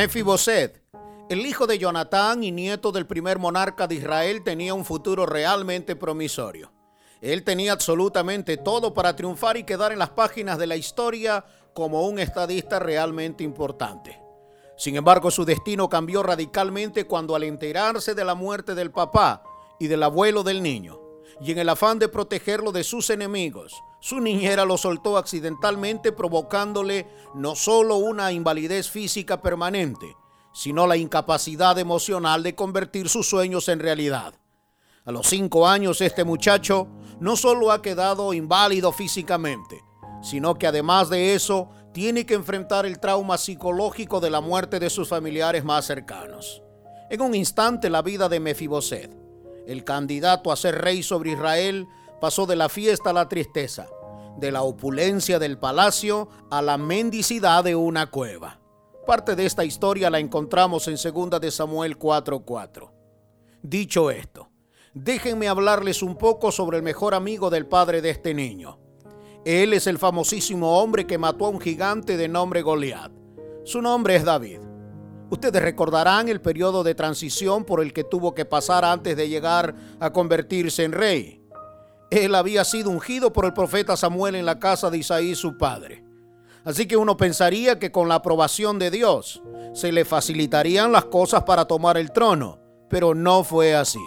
Mefiboset, el hijo de Jonatán y nieto del primer monarca de Israel, tenía un futuro realmente promisorio. Él tenía absolutamente todo para triunfar y quedar en las páginas de la historia como un estadista realmente importante. Sin embargo, su destino cambió radicalmente cuando al enterarse de la muerte del papá y del abuelo del niño, y en el afán de protegerlo de sus enemigos, su niñera lo soltó accidentalmente provocándole no solo una invalidez física permanente, sino la incapacidad emocional de convertir sus sueños en realidad. A los cinco años este muchacho no solo ha quedado inválido físicamente, sino que además de eso tiene que enfrentar el trauma psicológico de la muerte de sus familiares más cercanos. En un instante la vida de Mefiboset, el candidato a ser rey sobre Israel, pasó de la fiesta a la tristeza, de la opulencia del palacio a la mendicidad de una cueva. Parte de esta historia la encontramos en 2 de Samuel 4:4. Dicho esto, déjenme hablarles un poco sobre el mejor amigo del padre de este niño. Él es el famosísimo hombre que mató a un gigante de nombre Goliat. Su nombre es David. Ustedes recordarán el periodo de transición por el que tuvo que pasar antes de llegar a convertirse en rey. Él había sido ungido por el profeta Samuel en la casa de Isaí, su padre. Así que uno pensaría que con la aprobación de Dios se le facilitarían las cosas para tomar el trono, pero no fue así.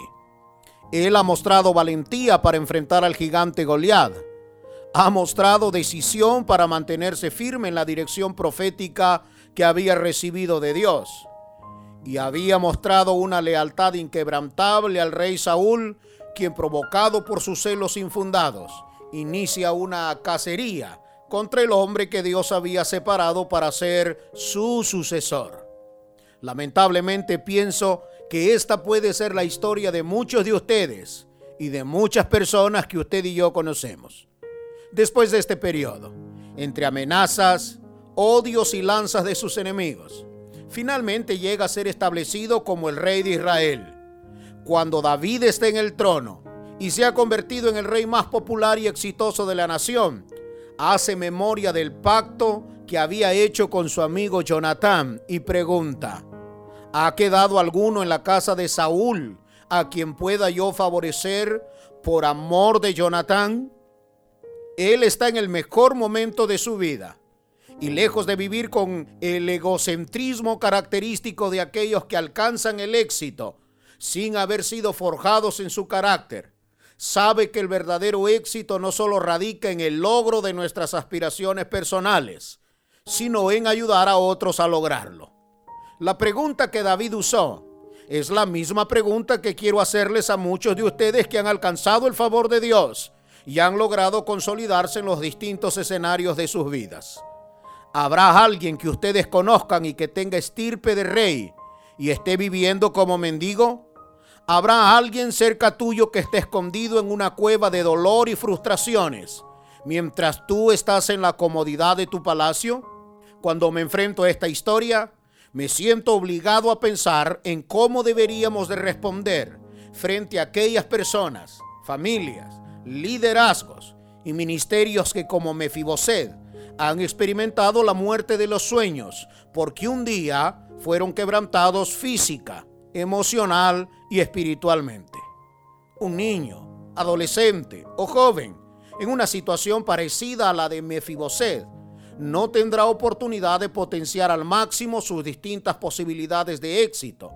Él ha mostrado valentía para enfrentar al gigante Goliat. Ha mostrado decisión para mantenerse firme en la dirección profética que había recibido de Dios. Y había mostrado una lealtad inquebrantable al rey Saúl, quien provocado por sus celos infundados, inicia una cacería contra el hombre que Dios había separado para ser su sucesor. Lamentablemente pienso que esta puede ser la historia de muchos de ustedes y de muchas personas que usted y yo conocemos. Después de este periodo, entre amenazas, odios y lanzas de sus enemigos, finalmente llega a ser establecido como el rey de Israel. Cuando David está en el trono y se ha convertido en el rey más popular y exitoso de la nación, hace memoria del pacto que había hecho con su amigo Jonatán y pregunta, ¿ha quedado alguno en la casa de Saúl a quien pueda yo favorecer por amor de Jonatán? Él está en el mejor momento de su vida y lejos de vivir con el egocentrismo característico de aquellos que alcanzan el éxito sin haber sido forjados en su carácter, sabe que el verdadero éxito no solo radica en el logro de nuestras aspiraciones personales, sino en ayudar a otros a lograrlo. La pregunta que David usó es la misma pregunta que quiero hacerles a muchos de ustedes que han alcanzado el favor de Dios y han logrado consolidarse en los distintos escenarios de sus vidas. ¿Habrá alguien que ustedes conozcan y que tenga estirpe de rey y esté viviendo como mendigo? Habrá alguien cerca tuyo que esté escondido en una cueva de dolor y frustraciones, mientras tú estás en la comodidad de tu palacio. Cuando me enfrento a esta historia, me siento obligado a pensar en cómo deberíamos de responder frente a aquellas personas, familias, liderazgos y ministerios que como Mefiboset han experimentado la muerte de los sueños porque un día fueron quebrantados física, emocional y espiritualmente. Un niño, adolescente o joven en una situación parecida a la de Mefiboset no tendrá oportunidad de potenciar al máximo sus distintas posibilidades de éxito.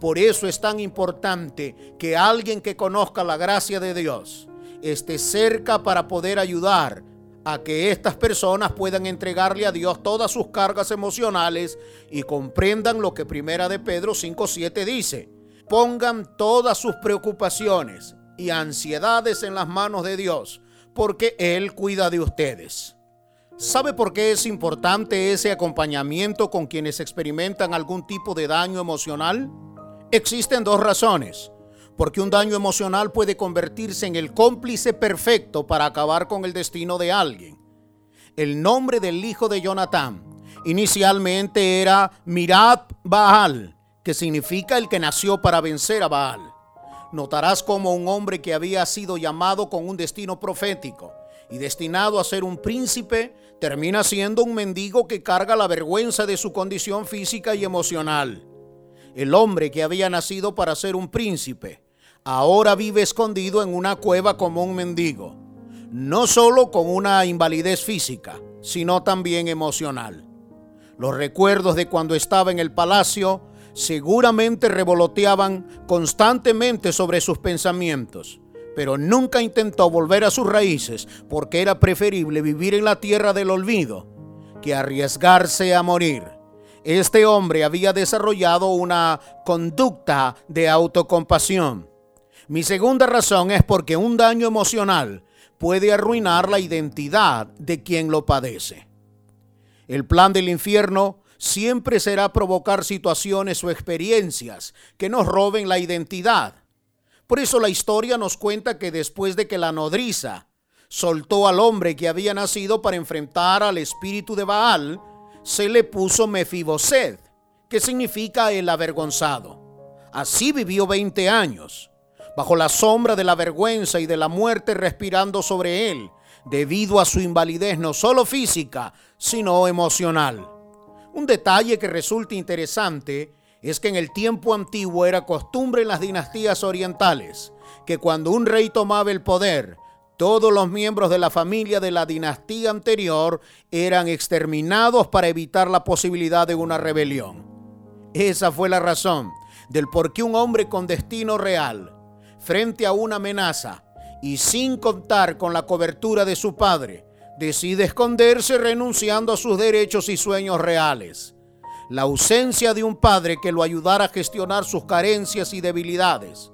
Por eso es tan importante que alguien que conozca la gracia de Dios esté cerca para poder ayudar a que estas personas puedan entregarle a Dios todas sus cargas emocionales y comprendan lo que Primera de Pedro 5:7 dice. Pongan todas sus preocupaciones y ansiedades en las manos de Dios, porque Él cuida de ustedes. ¿Sabe por qué es importante ese acompañamiento con quienes experimentan algún tipo de daño emocional? Existen dos razones porque un daño emocional puede convertirse en el cómplice perfecto para acabar con el destino de alguien. El nombre del hijo de Jonatán inicialmente era Mirat Baal, que significa el que nació para vencer a Baal. Notarás como un hombre que había sido llamado con un destino profético y destinado a ser un príncipe, termina siendo un mendigo que carga la vergüenza de su condición física y emocional. El hombre que había nacido para ser un príncipe, ahora vive escondido en una cueva como un mendigo, no solo con una invalidez física, sino también emocional. Los recuerdos de cuando estaba en el palacio seguramente revoloteaban constantemente sobre sus pensamientos, pero nunca intentó volver a sus raíces porque era preferible vivir en la tierra del olvido que arriesgarse a morir. Este hombre había desarrollado una conducta de autocompasión. Mi segunda razón es porque un daño emocional puede arruinar la identidad de quien lo padece. El plan del infierno siempre será provocar situaciones o experiencias que nos roben la identidad. Por eso la historia nos cuenta que después de que la nodriza soltó al hombre que había nacido para enfrentar al espíritu de Baal, se le puso Mefiboset, que significa el avergonzado. Así vivió 20 años, bajo la sombra de la vergüenza y de la muerte respirando sobre él, debido a su invalidez no solo física, sino emocional. Un detalle que resulta interesante es que en el tiempo antiguo era costumbre en las dinastías orientales que cuando un rey tomaba el poder, todos los miembros de la familia de la dinastía anterior eran exterminados para evitar la posibilidad de una rebelión. Esa fue la razón del por qué un hombre con destino real, frente a una amenaza y sin contar con la cobertura de su padre, decide esconderse renunciando a sus derechos y sueños reales. La ausencia de un padre que lo ayudara a gestionar sus carencias y debilidades,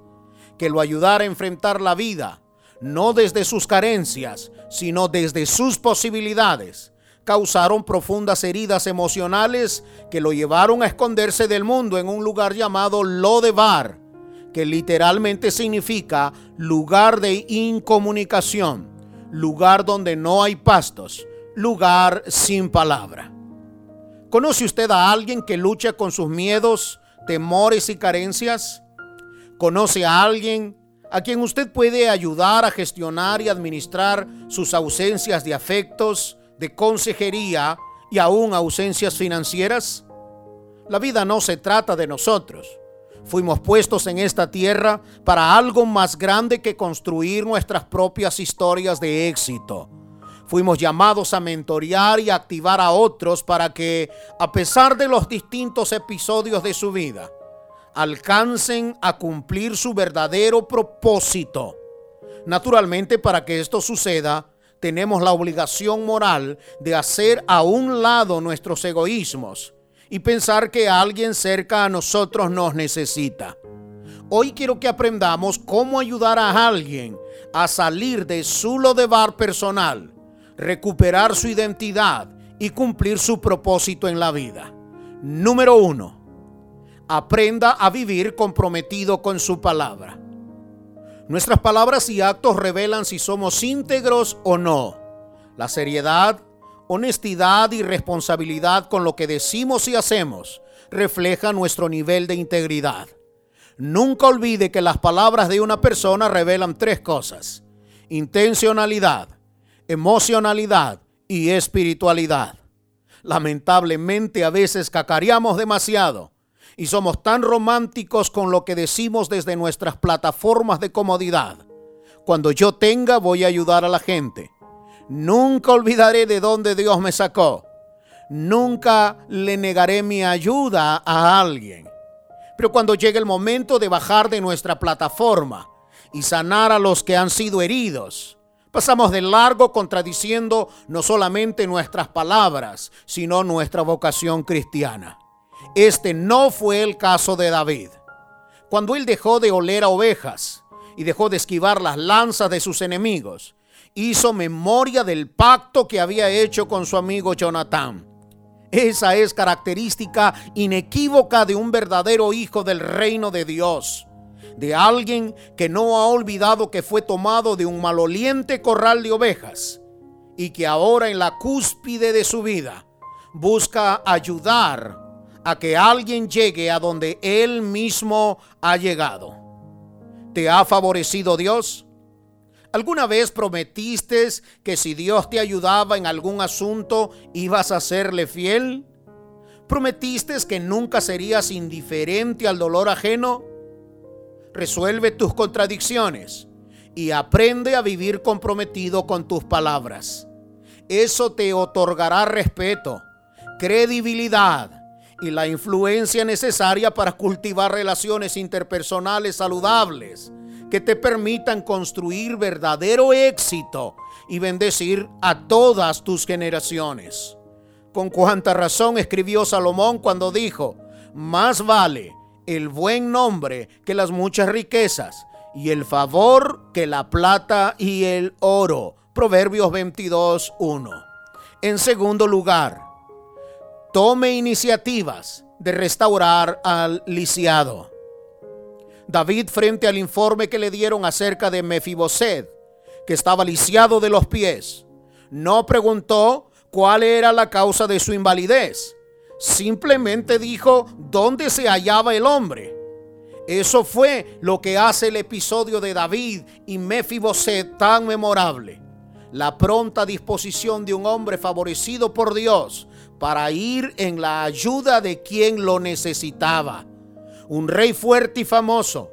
que lo ayudara a enfrentar la vida, no desde sus carencias, sino desde sus posibilidades, causaron profundas heridas emocionales que lo llevaron a esconderse del mundo en un lugar llamado Lodebar, que literalmente significa lugar de incomunicación lugar donde no hay pastos, lugar sin palabra. ¿Conoce usted a alguien que lucha con sus miedos, temores y carencias? ¿Conoce a alguien a quien usted puede ayudar a gestionar y administrar sus ausencias de afectos, de consejería y aún ausencias financieras? La vida no se trata de nosotros Fuimos puestos en esta tierra para algo más grande que construir nuestras propias historias de éxito. Fuimos llamados a mentorear y activar a otros para que, a pesar de los distintos episodios de su vida, alcancen a cumplir su verdadero propósito. Naturalmente, para que esto suceda, tenemos la obligación moral de hacer a un lado nuestros egoísmos y pensar que alguien cerca a nosotros nos necesita. Hoy quiero que aprendamos cómo ayudar a alguien a salir de su lodebar personal, recuperar su identidad y cumplir su propósito en la vida. Número uno, aprenda a vivir comprometido con su palabra. Nuestras palabras y actos revelan si somos íntegros o no. La seriedad, honestidad y responsabilidad con lo que decimos y hacemos refleja nuestro nivel de integridad. Nunca olvide que las palabras de una persona revelan tres cosas. Intencionalidad, emocionalidad y espiritualidad. Lamentablemente a veces cacareamos demasiado y somos tan románticos con lo que decimos desde nuestras plataformas de comodidad. Cuando yo tenga voy a ayudar a la gente. Nunca olvidaré de dónde Dios me sacó. Nunca le negaré mi ayuda a alguien. Pero cuando llegue el momento de bajar de nuestra plataforma y sanar a los que han sido heridos, pasamos de largo contradiciendo no solamente nuestras palabras, sino nuestra vocación cristiana. Este no fue el caso de David. Cuando él dejó de oler a ovejas y dejó de esquivar las lanzas de sus enemigos, hizo memoria del pacto que había hecho con su amigo Jonatán. Esa es característica inequívoca de un verdadero hijo del reino de Dios, de alguien que no ha olvidado que fue tomado de un maloliente corral de ovejas y que ahora en la cúspide de su vida busca ayudar a que alguien llegue a donde él mismo ha llegado. ¿Te ha favorecido Dios? ¿Alguna vez prometiste que si Dios te ayudaba en algún asunto ibas a serle fiel? ¿Prometiste que nunca serías indiferente al dolor ajeno? Resuelve tus contradicciones y aprende a vivir comprometido con tus palabras. Eso te otorgará respeto, credibilidad y la influencia necesaria para cultivar relaciones interpersonales saludables que te permitan construir verdadero éxito y bendecir a todas tus generaciones. Con cuánta razón escribió Salomón cuando dijo, más vale el buen nombre que las muchas riquezas y el favor que la plata y el oro. Proverbios 22, 1. En segundo lugar, tome iniciativas de restaurar al lisiado. David frente al informe que le dieron acerca de Mefiboset, que estaba lisiado de los pies, no preguntó cuál era la causa de su invalidez. Simplemente dijo dónde se hallaba el hombre. Eso fue lo que hace el episodio de David y Mefiboset tan memorable. La pronta disposición de un hombre favorecido por Dios para ir en la ayuda de quien lo necesitaba. Un rey fuerte y famoso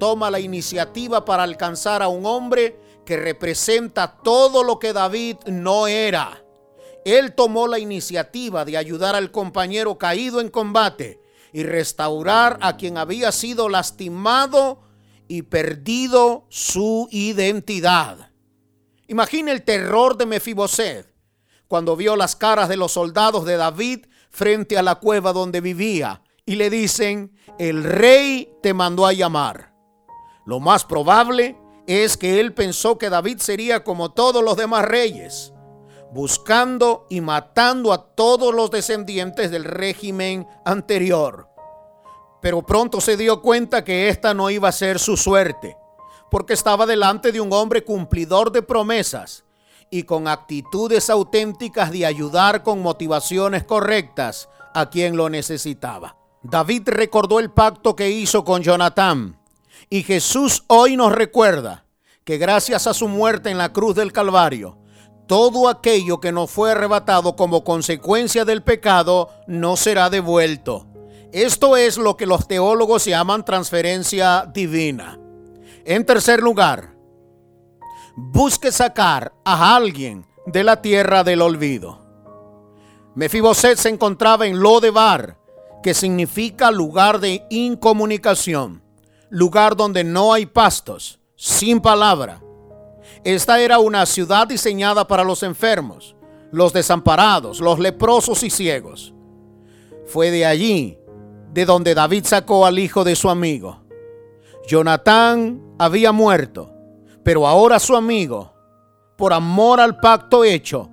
toma la iniciativa para alcanzar a un hombre que representa todo lo que David no era. Él tomó la iniciativa de ayudar al compañero caído en combate y restaurar a quien había sido lastimado y perdido su identidad. Imagina el terror de Mefiboset cuando vio las caras de los soldados de David frente a la cueva donde vivía y le dicen, el rey te mandó a llamar. Lo más probable es que él pensó que David sería como todos los demás reyes, buscando y matando a todos los descendientes del régimen anterior. Pero pronto se dio cuenta que esta no iba a ser su suerte, porque estaba delante de un hombre cumplidor de promesas y con actitudes auténticas de ayudar con motivaciones correctas a quien lo necesitaba. David recordó el pacto que hizo con Jonatán y Jesús hoy nos recuerda que gracias a su muerte en la cruz del Calvario, todo aquello que nos fue arrebatado como consecuencia del pecado no será devuelto. Esto es lo que los teólogos llaman transferencia divina. En tercer lugar, busque sacar a alguien de la tierra del olvido. Mefiboset se encontraba en Lodebar, que significa lugar de incomunicación, lugar donde no hay pastos, sin palabra. Esta era una ciudad diseñada para los enfermos, los desamparados, los leprosos y ciegos. Fue de allí de donde David sacó al hijo de su amigo. Jonatán había muerto, pero ahora su amigo, por amor al pacto hecho,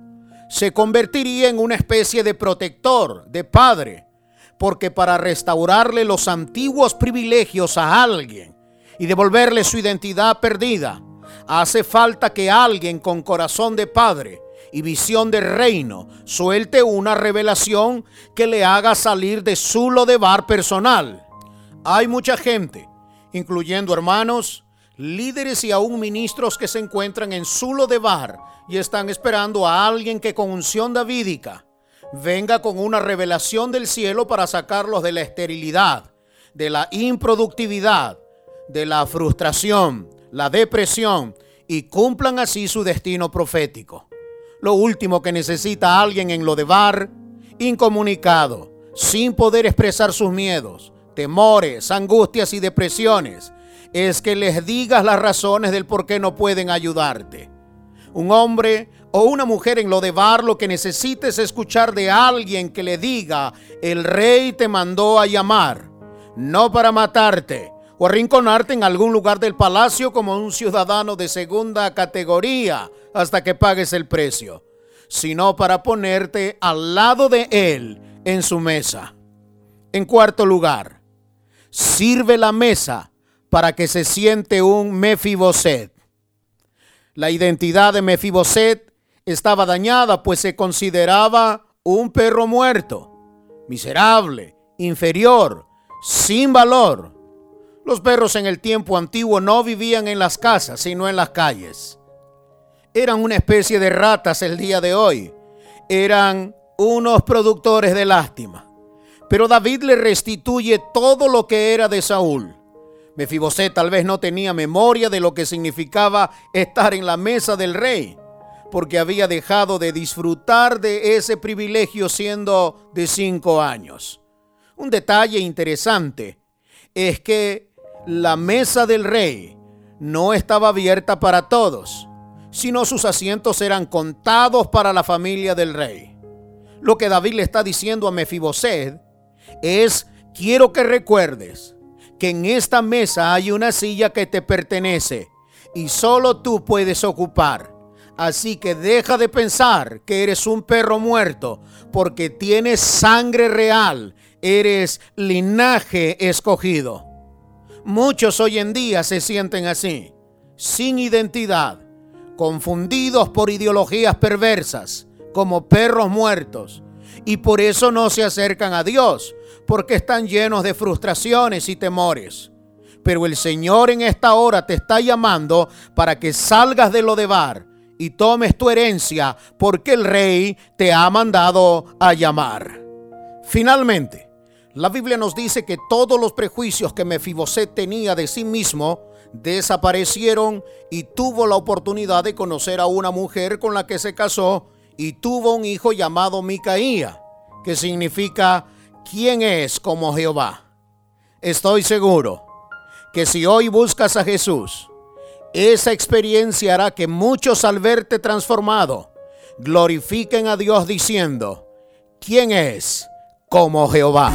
se convertiría en una especie de protector, de padre, porque para restaurarle los antiguos privilegios a alguien y devolverle su identidad perdida, hace falta que alguien con corazón de padre y visión de reino suelte una revelación que le haga salir de su lodebar personal. Hay mucha gente, incluyendo hermanos, líderes y aún ministros que se encuentran en su lodebar y están esperando a alguien que con unción davídica venga con una revelación del cielo para sacarlos de la esterilidad, de la improductividad, de la frustración, la depresión y cumplan así su destino profético. Lo último que necesita alguien en lo de bar, incomunicado, sin poder expresar sus miedos, temores, angustias y depresiones, es que les digas las razones del por qué no pueden ayudarte. Un hombre o una mujer en lo de bar lo que necesites escuchar de alguien que le diga, el rey te mandó a llamar, no para matarte o arrinconarte en algún lugar del palacio como un ciudadano de segunda categoría hasta que pagues el precio, sino para ponerte al lado de él en su mesa. En cuarto lugar, sirve la mesa para que se siente un Mefiboset. La identidad de Mefiboset estaba dañada, pues se consideraba un perro muerto, miserable, inferior, sin valor. Los perros en el tiempo antiguo no vivían en las casas, sino en las calles. eran una especie de ratas el día de hoy. Eran unos productores de lástima. Pero David le restituye todo lo que era de Saúl. Mefiboset tal vez no tenía memoria de lo que significaba estar en la mesa del rey, porque había dejado de disfrutar de ese privilegio siendo de cinco años. Un detalle interesante es que la mesa del rey no estaba abierta para todos, sino sus asientos eran contados para la familia del rey. Lo que David le está diciendo a Mefiboset es, quiero que recuerdes que en esta mesa hay una silla que te pertenece y solo tú puedes ocupar. Así que deja de pensar que eres un perro muerto porque tienes sangre real, eres linaje escogido. Muchos hoy en día se sienten así, sin identidad, confundidos por ideologías perversas, como perros muertos, y por eso no se acercan a Dios, porque están llenos de frustraciones y temores. Pero el Señor en esta hora te está llamando para que salgas de lo de bar y tomes tu herencia, porque el rey te ha mandado a llamar. Finalmente, la Biblia nos dice que todos los prejuicios que Mefiboset tenía de sí mismo desaparecieron y tuvo la oportunidad de conocer a una mujer con la que se casó y tuvo un hijo llamado Micaía, que significa ¿quién es como Jehová? Estoy seguro que si hoy buscas a Jesús, esa experiencia hará que muchos al verte transformado glorifiquen a Dios diciendo, ¿quién es como Jehová?